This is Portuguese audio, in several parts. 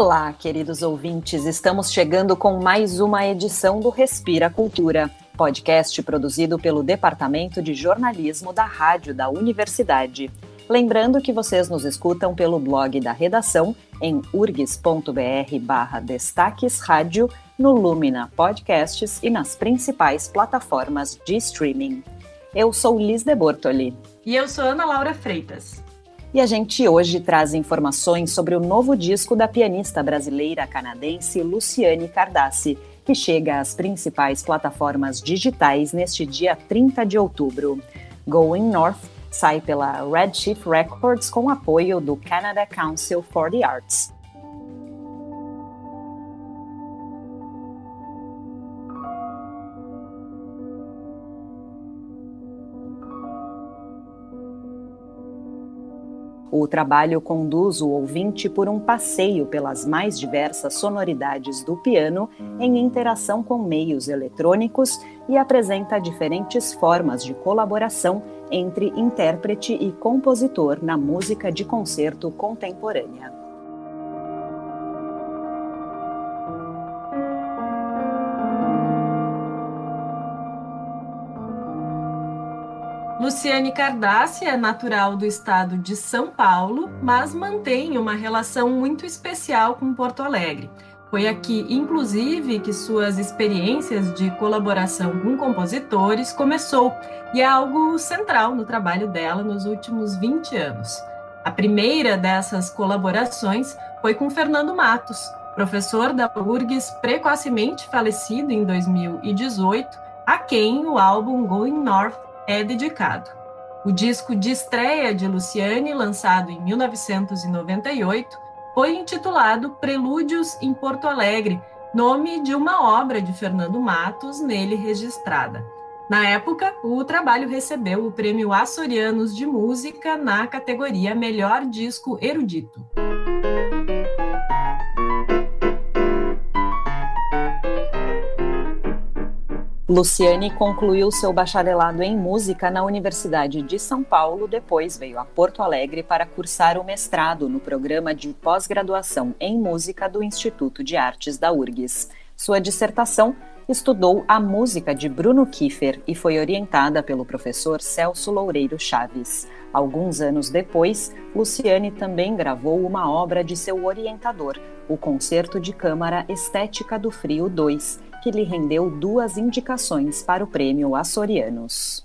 Olá, queridos ouvintes, estamos chegando com mais uma edição do Respira Cultura, podcast produzido pelo Departamento de Jornalismo da Rádio da Universidade. Lembrando que vocês nos escutam pelo blog da redação em urgs.br barra destaques rádio, no Lumina Podcasts e nas principais plataformas de streaming. Eu sou Liz de Bortoli. E eu sou Ana Laura Freitas. E a gente hoje traz informações sobre o novo disco da pianista brasileira canadense Luciane Cardassi, que chega às principais plataformas digitais neste dia 30 de outubro. Going North sai pela Redshift Records com apoio do Canada Council for the Arts. O trabalho conduz o ouvinte por um passeio pelas mais diversas sonoridades do piano em interação com meios eletrônicos e apresenta diferentes formas de colaboração entre intérprete e compositor na música de concerto contemporânea. Luciane Cardassi é natural do estado de São Paulo, mas mantém uma relação muito especial com Porto Alegre. Foi aqui, inclusive, que suas experiências de colaboração com compositores começou e é algo central no trabalho dela nos últimos 20 anos. A primeira dessas colaborações foi com Fernando Matos, professor da URGS precocemente falecido em 2018, a quem o álbum Going North é dedicado. O disco de estreia de Luciane, lançado em 1998, foi intitulado Prelúdios em Porto Alegre, nome de uma obra de Fernando Matos nele registrada. Na época, o trabalho recebeu o Prêmio Açorianos de Música na categoria Melhor Disco Erudito. Luciane concluiu seu bacharelado em música na Universidade de São Paulo, depois veio a Porto Alegre para cursar o mestrado no programa de pós-graduação em música do Instituto de Artes da URGS. Sua dissertação estudou a música de Bruno Kiefer e foi orientada pelo professor Celso Loureiro Chaves. Alguns anos depois, Luciane também gravou uma obra de seu orientador, o Concerto de Câmara Estética do Frio 2 que lhe rendeu duas indicações para o Prêmio Açorianos.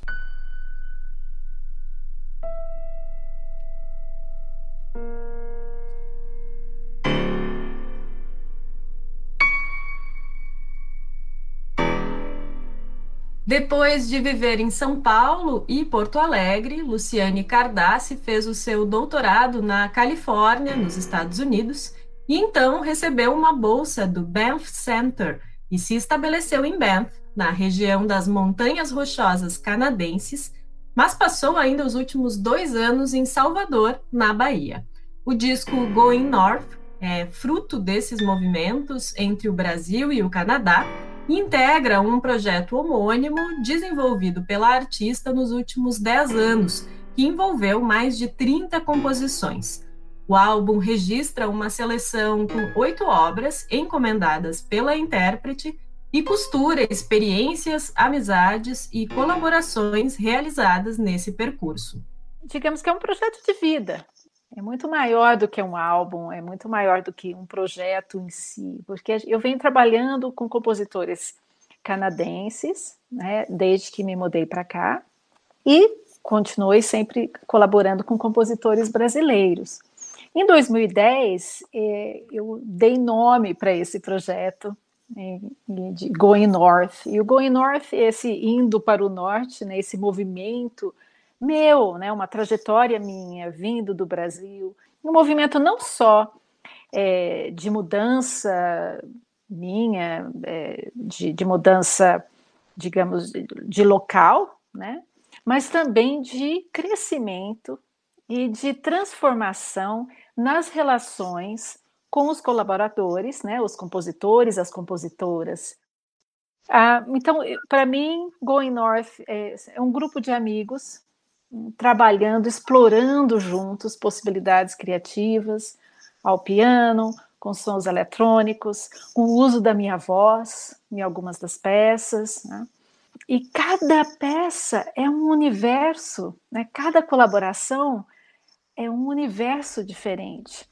Depois de viver em São Paulo e Porto Alegre, Luciane Cardassi fez o seu doutorado na Califórnia, nos Estados Unidos, e então recebeu uma bolsa do Banff Center e se estabeleceu em Banff, na região das Montanhas Rochosas Canadenses, mas passou ainda os últimos dois anos em Salvador, na Bahia. O disco Going North é fruto desses movimentos entre o Brasil e o Canadá e integra um projeto homônimo desenvolvido pela artista nos últimos dez anos, que envolveu mais de 30 composições. O álbum registra uma seleção com oito obras encomendadas pela intérprete e costura experiências, amizades e colaborações realizadas nesse percurso. Digamos que é um projeto de vida. É muito maior do que um álbum, é muito maior do que um projeto em si, porque eu venho trabalhando com compositores canadenses, né, desde que me mudei para cá, e continuei sempre colaborando com compositores brasileiros. Em 2010, é, eu dei nome para esse projeto né, de Going North. E o Going North, esse indo para o norte, né, esse movimento meu, né, uma trajetória minha vindo do Brasil, um movimento não só é, de mudança minha, é, de, de, mudança, digamos, de, de local, né, mas também de crescimento e de transformação nas relações com os colaboradores, né, os compositores, as compositoras. Ah, então, para mim, Going North é, é, um grupo de amigos trabalhando, explorando juntos possibilidades criativas ao piano, com sons eletrônicos, com o uso da minha voz em algumas das peças. Né? E cada peça é um universo, né? cada colaboração é um universo diferente.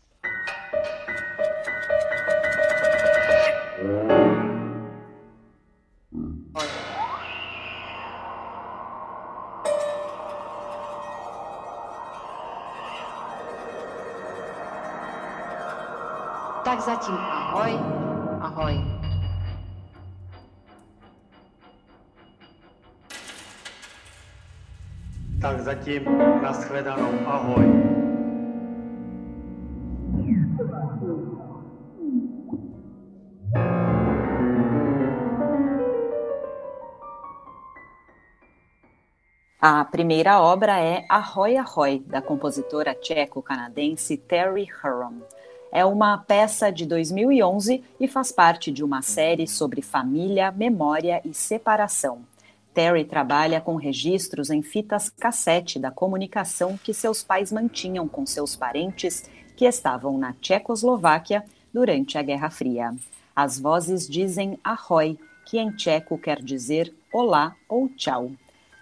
Tak zatím ahoj, ahoj. Tak zatím nashledanou, ahoj. A primeira obra é Ahoy Ahoy, da compositora tcheco-canadense Terry Huron. É uma peça de 2011 e faz parte de uma série sobre família, memória e separação. Terry trabalha com registros em fitas cassete da comunicação que seus pais mantinham com seus parentes que estavam na Tchecoslováquia durante a Guerra Fria. As vozes dizem ahoy, que em tcheco quer dizer olá ou tchau.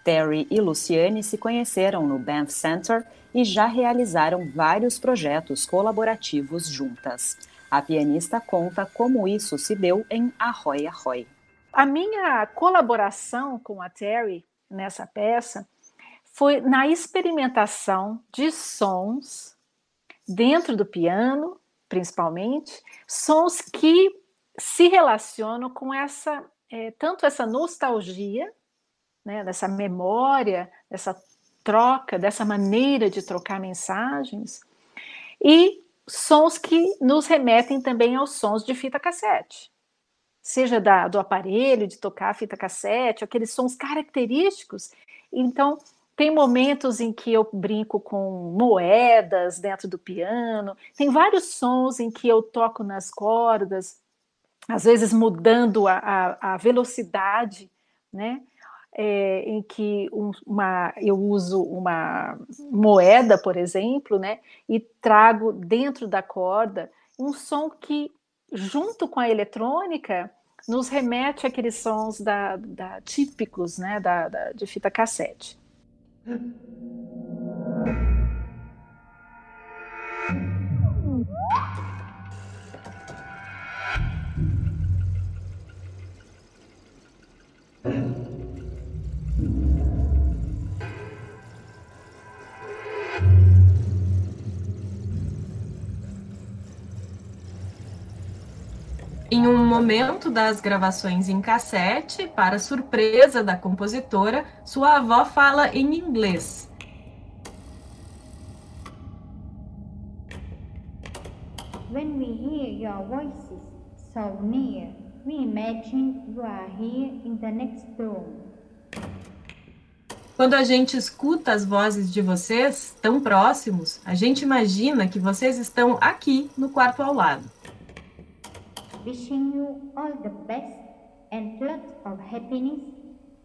Terry e Luciane se conheceram no Banff Center e já realizaram vários projetos colaborativos juntas. A pianista conta como isso se deu em Arroy Arroy. A minha colaboração com a Terry nessa peça foi na experimentação de sons dentro do piano, principalmente, sons que se relacionam com essa é, tanto essa nostalgia, né, dessa memória, dessa troca, dessa maneira de trocar mensagens, e sons que nos remetem também aos sons de fita cassete. Seja da, do aparelho de tocar fita cassete, aqueles sons característicos. Então, tem momentos em que eu brinco com moedas dentro do piano, tem vários sons em que eu toco nas cordas, às vezes mudando a, a, a velocidade, né? é, em que um, uma, eu uso uma moeda, por exemplo, né, e trago dentro da corda um som que, junto com a eletrônica, nos remete àqueles sons da, da típicos né, da, da, de fita cassete. Em um momento das gravações em cassete, para surpresa da compositora, sua avó fala em inglês. When we hear your voices so near, we imagine you are here in the next room. Quando a gente escuta as vozes de vocês tão próximos, a gente imagina que vocês estão aqui no quarto ao lado wishing you all the best and lots of happiness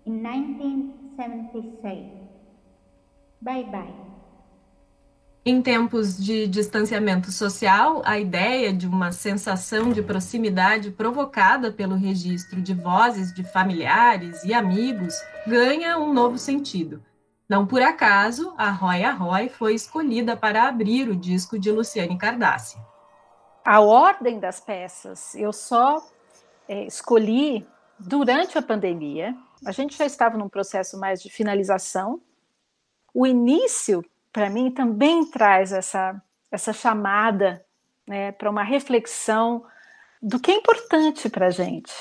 in 1976. Bye bye. Em tempos de distanciamento social, a ideia de uma sensação de proximidade provocada pelo registro de vozes de familiares e amigos ganha um novo sentido. Não por acaso, a Roy a Roy foi escolhida para abrir o disco de Luciane Cardassi a ordem das peças eu só é, escolhi durante a pandemia. A gente já estava num processo mais de finalização. O início, para mim, também traz essa, essa chamada né, para uma reflexão do que é importante para a gente.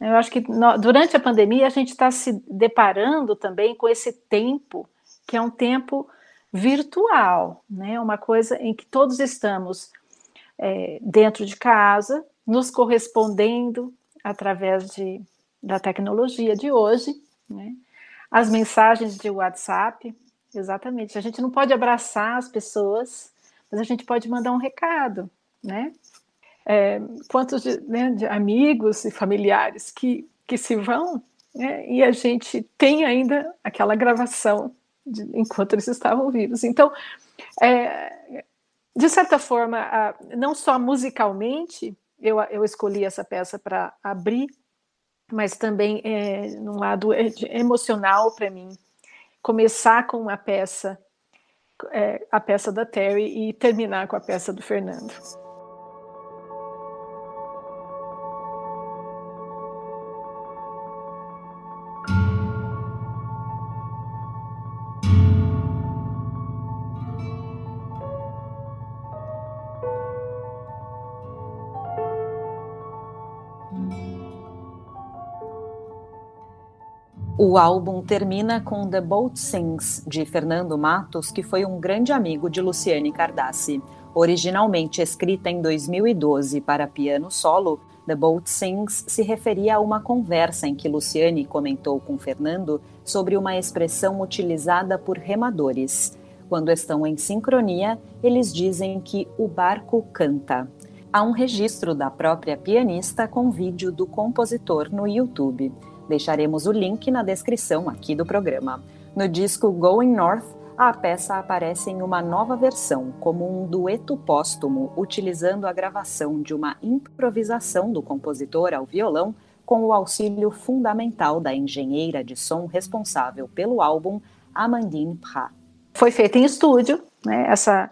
Eu acho que no, durante a pandemia a gente está se deparando também com esse tempo, que é um tempo virtual, né? uma coisa em que todos estamos é, dentro de casa, nos correspondendo através de, da tecnologia de hoje, né? as mensagens de WhatsApp, exatamente. A gente não pode abraçar as pessoas, mas a gente pode mandar um recado, né? É, quantos de, né, de, amigos e familiares que, que se vão, né, e a gente tem ainda aquela gravação de, enquanto eles estavam vivos. Então, é, de certa forma, não só musicalmente, eu, eu escolhi essa peça para abrir, mas também é, num lado é, emocional para mim, começar com uma peça, é, a peça da Terry, e terminar com a peça do Fernando. O álbum termina com The Boat Sings, de Fernando Matos, que foi um grande amigo de Luciane Cardassi. Originalmente escrita em 2012 para piano solo, The Boat Sings se referia a uma conversa em que Luciane comentou com Fernando sobre uma expressão utilizada por remadores. Quando estão em sincronia, eles dizem que o barco canta. Há um registro da própria pianista com vídeo do compositor no YouTube. Deixaremos o link na descrição aqui do programa. No disco Going North, a peça aparece em uma nova versão, como um dueto póstumo, utilizando a gravação de uma improvisação do compositor ao violão, com o auxílio fundamental da engenheira de som responsável pelo álbum, Amandine Prat. Foi feito em estúdio, né, essa,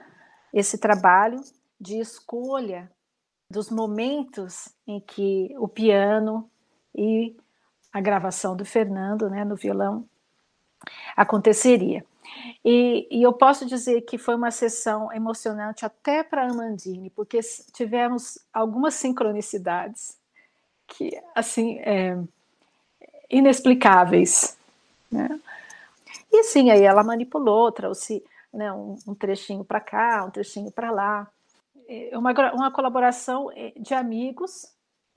esse trabalho de escolha dos momentos em que o piano e a gravação do Fernando né, no violão aconteceria. E, e, eu posso dizer que foi uma sessão emocionante até para a Amandine, porque tivemos algumas sincronicidades que, assim, é, inexplicáveis. Né? E sim, aí ela manipulou, trouxe né, um, um trechinho para cá, um trechinho para lá. É uma, uma colaboração é, de amigos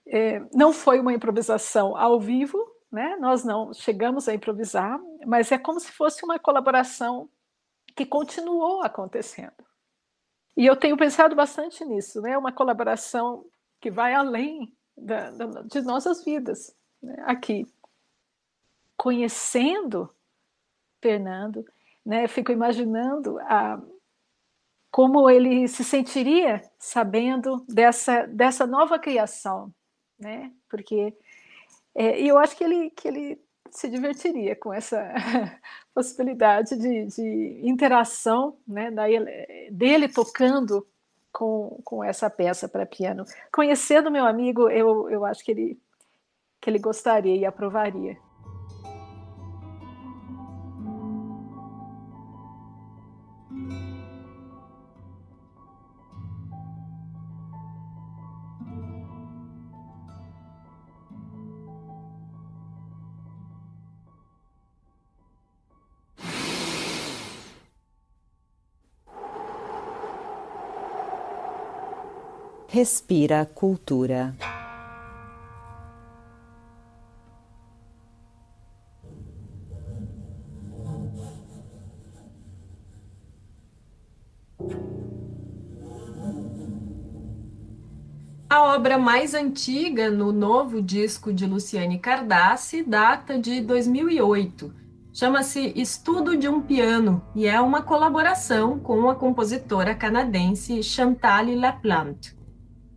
é, não foi uma improvisação ao vivo, né? Nós não chegamos a improvisar, mas é como se fosse uma colaboração que continuou acontecendo. E eu tenho pensado bastante nisso, né? Uma colaboração que vai além da, da, de nossas vidas né? aqui, conhecendo Fernando, né? Fico imaginando a como ele se sentiria sabendo dessa dessa nova criação né? Porque é, eu acho que ele, que ele se divertiria com essa possibilidade de, de interação, né? Daí, dele tocando com, com essa peça para piano. Conhecendo meu amigo, eu, eu acho que ele, que ele gostaria e aprovaria. Respira Cultura. A obra mais antiga no novo disco de Luciane Cardassi data de 2008. Chama-se Estudo de um Piano e é uma colaboração com a compositora canadense Chantal Laplante.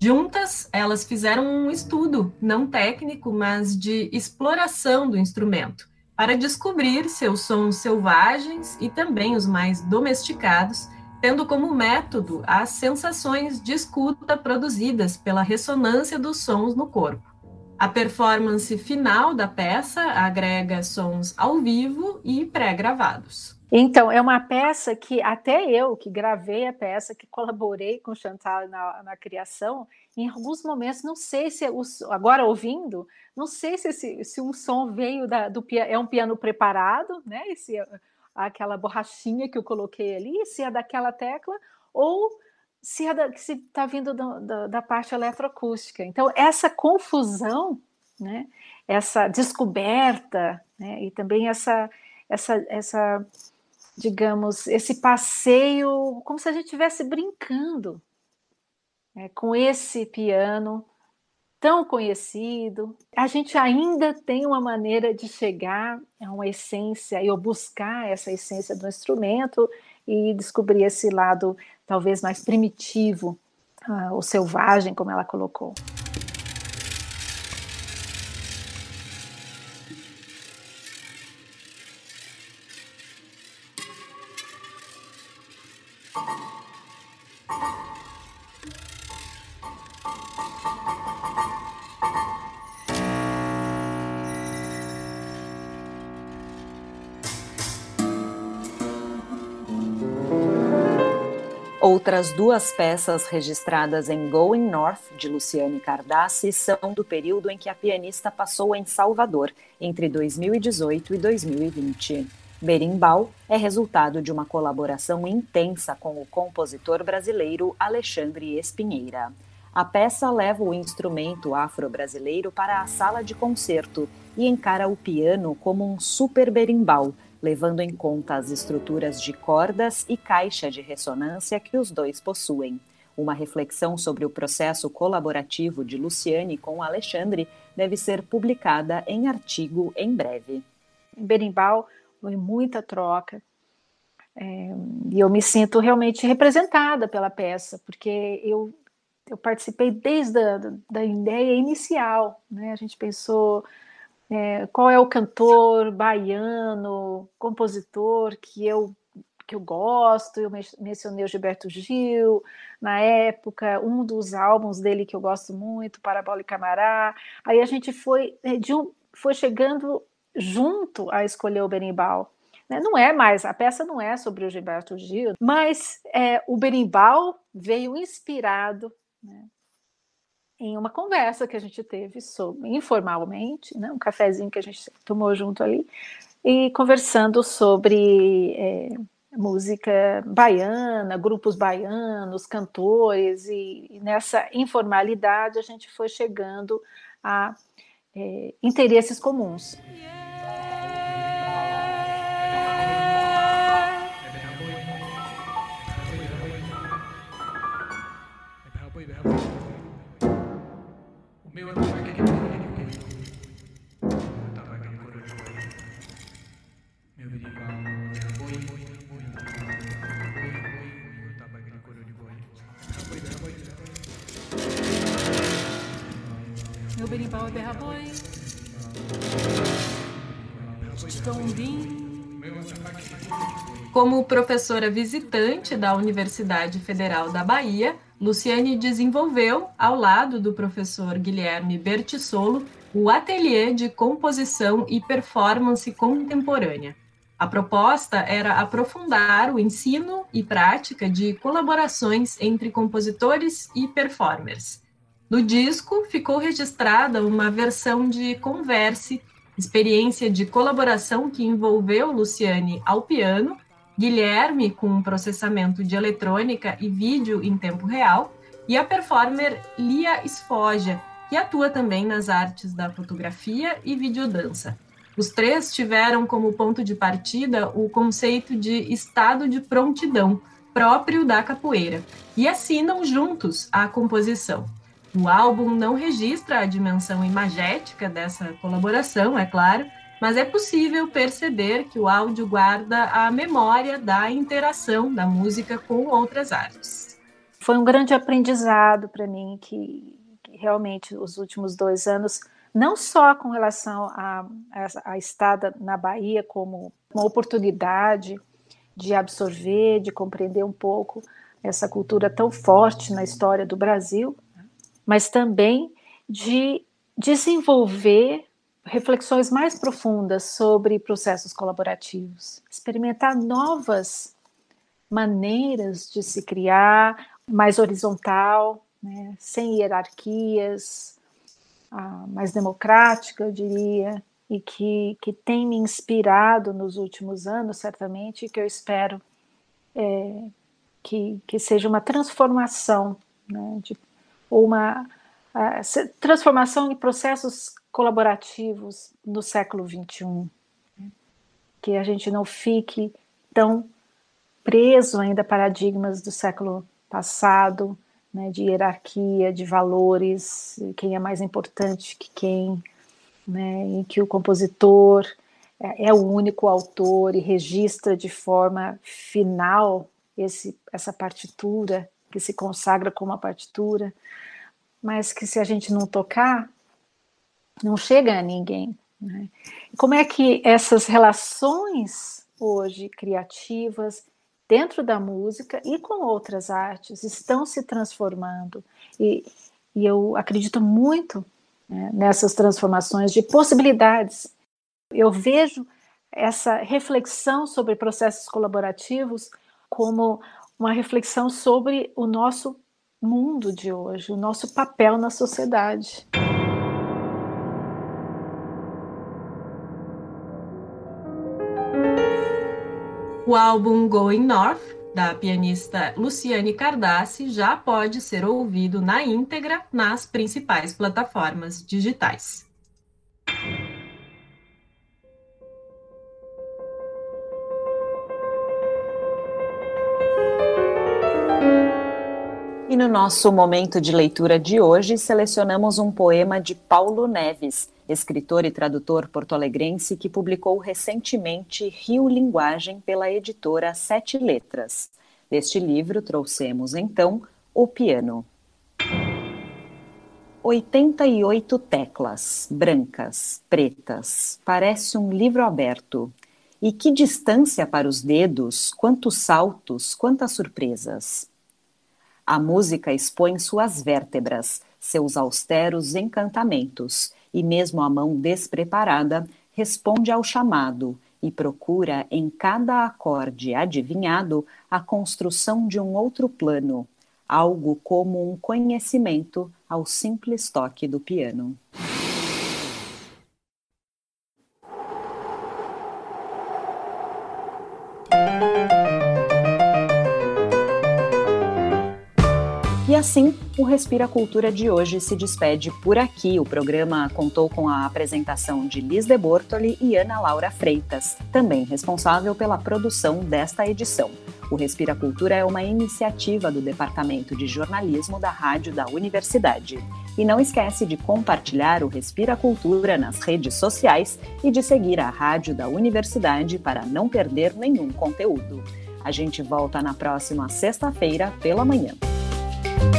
Juntas, elas fizeram um estudo, não técnico, mas de exploração do instrumento, para descobrir seus sons selvagens e também os mais domesticados, tendo como método as sensações de escuta produzidas pela ressonância dos sons no corpo. A performance final da peça agrega sons ao vivo e pré-gravados. Então, é uma peça que até eu, que gravei a peça, que colaborei com Chantal na, na criação, em alguns momentos, não sei se, os, agora ouvindo, não sei se, se, se um som veio da, do é um piano preparado, né? Se é aquela borrachinha que eu coloquei ali, se é daquela tecla, ou se é está vindo da, da, da parte eletroacústica. Então, essa confusão, né? essa descoberta, né? e também essa, essa, essa digamos, esse passeio, como se a gente estivesse brincando né, com esse piano tão conhecido. A gente ainda tem uma maneira de chegar a uma essência, e buscar essa essência do instrumento e descobrir esse lado talvez mais primitivo, uh, selvagem, como ela colocou. Outras duas peças registradas em Going North, de Luciane Cardassi, são do período em que a pianista passou em Salvador, entre 2018 e 2020. Berimbau é resultado de uma colaboração intensa com o compositor brasileiro Alexandre Espinheira. A peça leva o instrumento afro-brasileiro para a sala de concerto e encara o piano como um super berimbau, levando em conta as estruturas de cordas e caixa de ressonância que os dois possuem. Uma reflexão sobre o processo colaborativo de Luciane com Alexandre deve ser publicada em artigo em breve. Em Berimbau, foi muita troca. É, e eu me sinto realmente representada pela peça, porque eu, eu participei desde a da ideia inicial. Né? A gente pensou é, qual é o cantor baiano, compositor que eu que eu gosto, eu mencionei o Gilberto Gil, na época, um dos álbuns dele que eu gosto muito, Parabola e Camará, aí a gente foi, é, de um, foi chegando junto a escolher o berimbau. Né? Não é mais, a peça não é sobre o Gilberto Gil, mas é, o berimbau veio inspirado né, em uma conversa que a gente teve sobre, informalmente, né, um cafezinho que a gente tomou junto ali, e conversando sobre é, música baiana, grupos baianos, cantores, e, e, nessa informalidade a gente foi chegando a é, interesses comuns. Yeah. Como professora visitante da Universidade Federal da Bahia, Luciane desenvolveu, ao lado do professor Guilherme Bertissolo, o ateliê de composição e performance contemporânea. A proposta era aprofundar o ensino e prática de colaborações entre compositores e performers. No disco ficou registrada uma versão de Converse, experiência de colaboração que envolveu Luciane ao piano, Guilherme com processamento de eletrônica e vídeo em tempo real, e a performer Lia Esfoja, que atua também nas artes da fotografia e videodança. Os três tiveram como ponto de partida o conceito de estado de prontidão, próprio da capoeira, e assinam juntos a composição. O álbum não registra a dimensão imagética dessa colaboração, é claro, mas é possível perceber que o áudio guarda a memória da interação da música com outras artes. Foi um grande aprendizado para mim que, que, realmente os últimos dois anos, não só com relação à a, a, estada na Bahia como uma oportunidade de absorver, de compreender um pouco essa cultura tão forte na história do Brasil, mas também de desenvolver reflexões mais profundas sobre processos colaborativos, experimentar novas maneiras de se criar, mais horizontal, né, sem hierarquias, ah, mais democrática, eu diria, e que, que tem me inspirado nos últimos anos, certamente, e que eu espero é, que, que seja uma transformação né, de uma uh, transformação em processos colaborativos no século XXI, que a gente não fique tão preso ainda a paradigmas do século passado, né, de hierarquia, de valores, quem é mais importante que quem, né, em que o compositor é, é o único autor e registra de forma final esse, essa partitura, que se consagra como uma partitura, mas que se a gente não tocar, não chega a ninguém. Né? Como é que essas relações hoje criativas dentro da música e com outras artes estão se transformando e, e eu acredito muito né, nessas transformações de possibilidades. Eu vejo essa reflexão sobre processos colaborativos como uma reflexão sobre o nosso mundo de hoje, o nosso papel na sociedade. O álbum Going North, da pianista Luciane Cardassi, já pode ser ouvido na íntegra nas principais plataformas digitais. E no nosso momento de leitura de hoje, selecionamos um poema de Paulo Neves, escritor e tradutor porto-alegrense que publicou recentemente Rio Linguagem pela editora Sete Letras. Deste livro trouxemos então O Piano. 88 teclas, brancas, pretas, parece um livro aberto. E que distância para os dedos, quantos saltos, quantas surpresas. A música expõe suas vértebras, seus austeros encantamentos, e mesmo a mão despreparada responde ao chamado e procura em cada acorde adivinhado a construção de um outro plano, algo como um conhecimento ao simples toque do piano. Assim, o Respira Cultura de hoje se despede por aqui. O programa contou com a apresentação de Liz de Bortoli e Ana Laura Freitas, também responsável pela produção desta edição. O Respira Cultura é uma iniciativa do Departamento de Jornalismo da Rádio da Universidade. E não esquece de compartilhar o Respira Cultura nas redes sociais e de seguir a Rádio da Universidade para não perder nenhum conteúdo. A gente volta na próxima sexta-feira pela manhã. Thank you.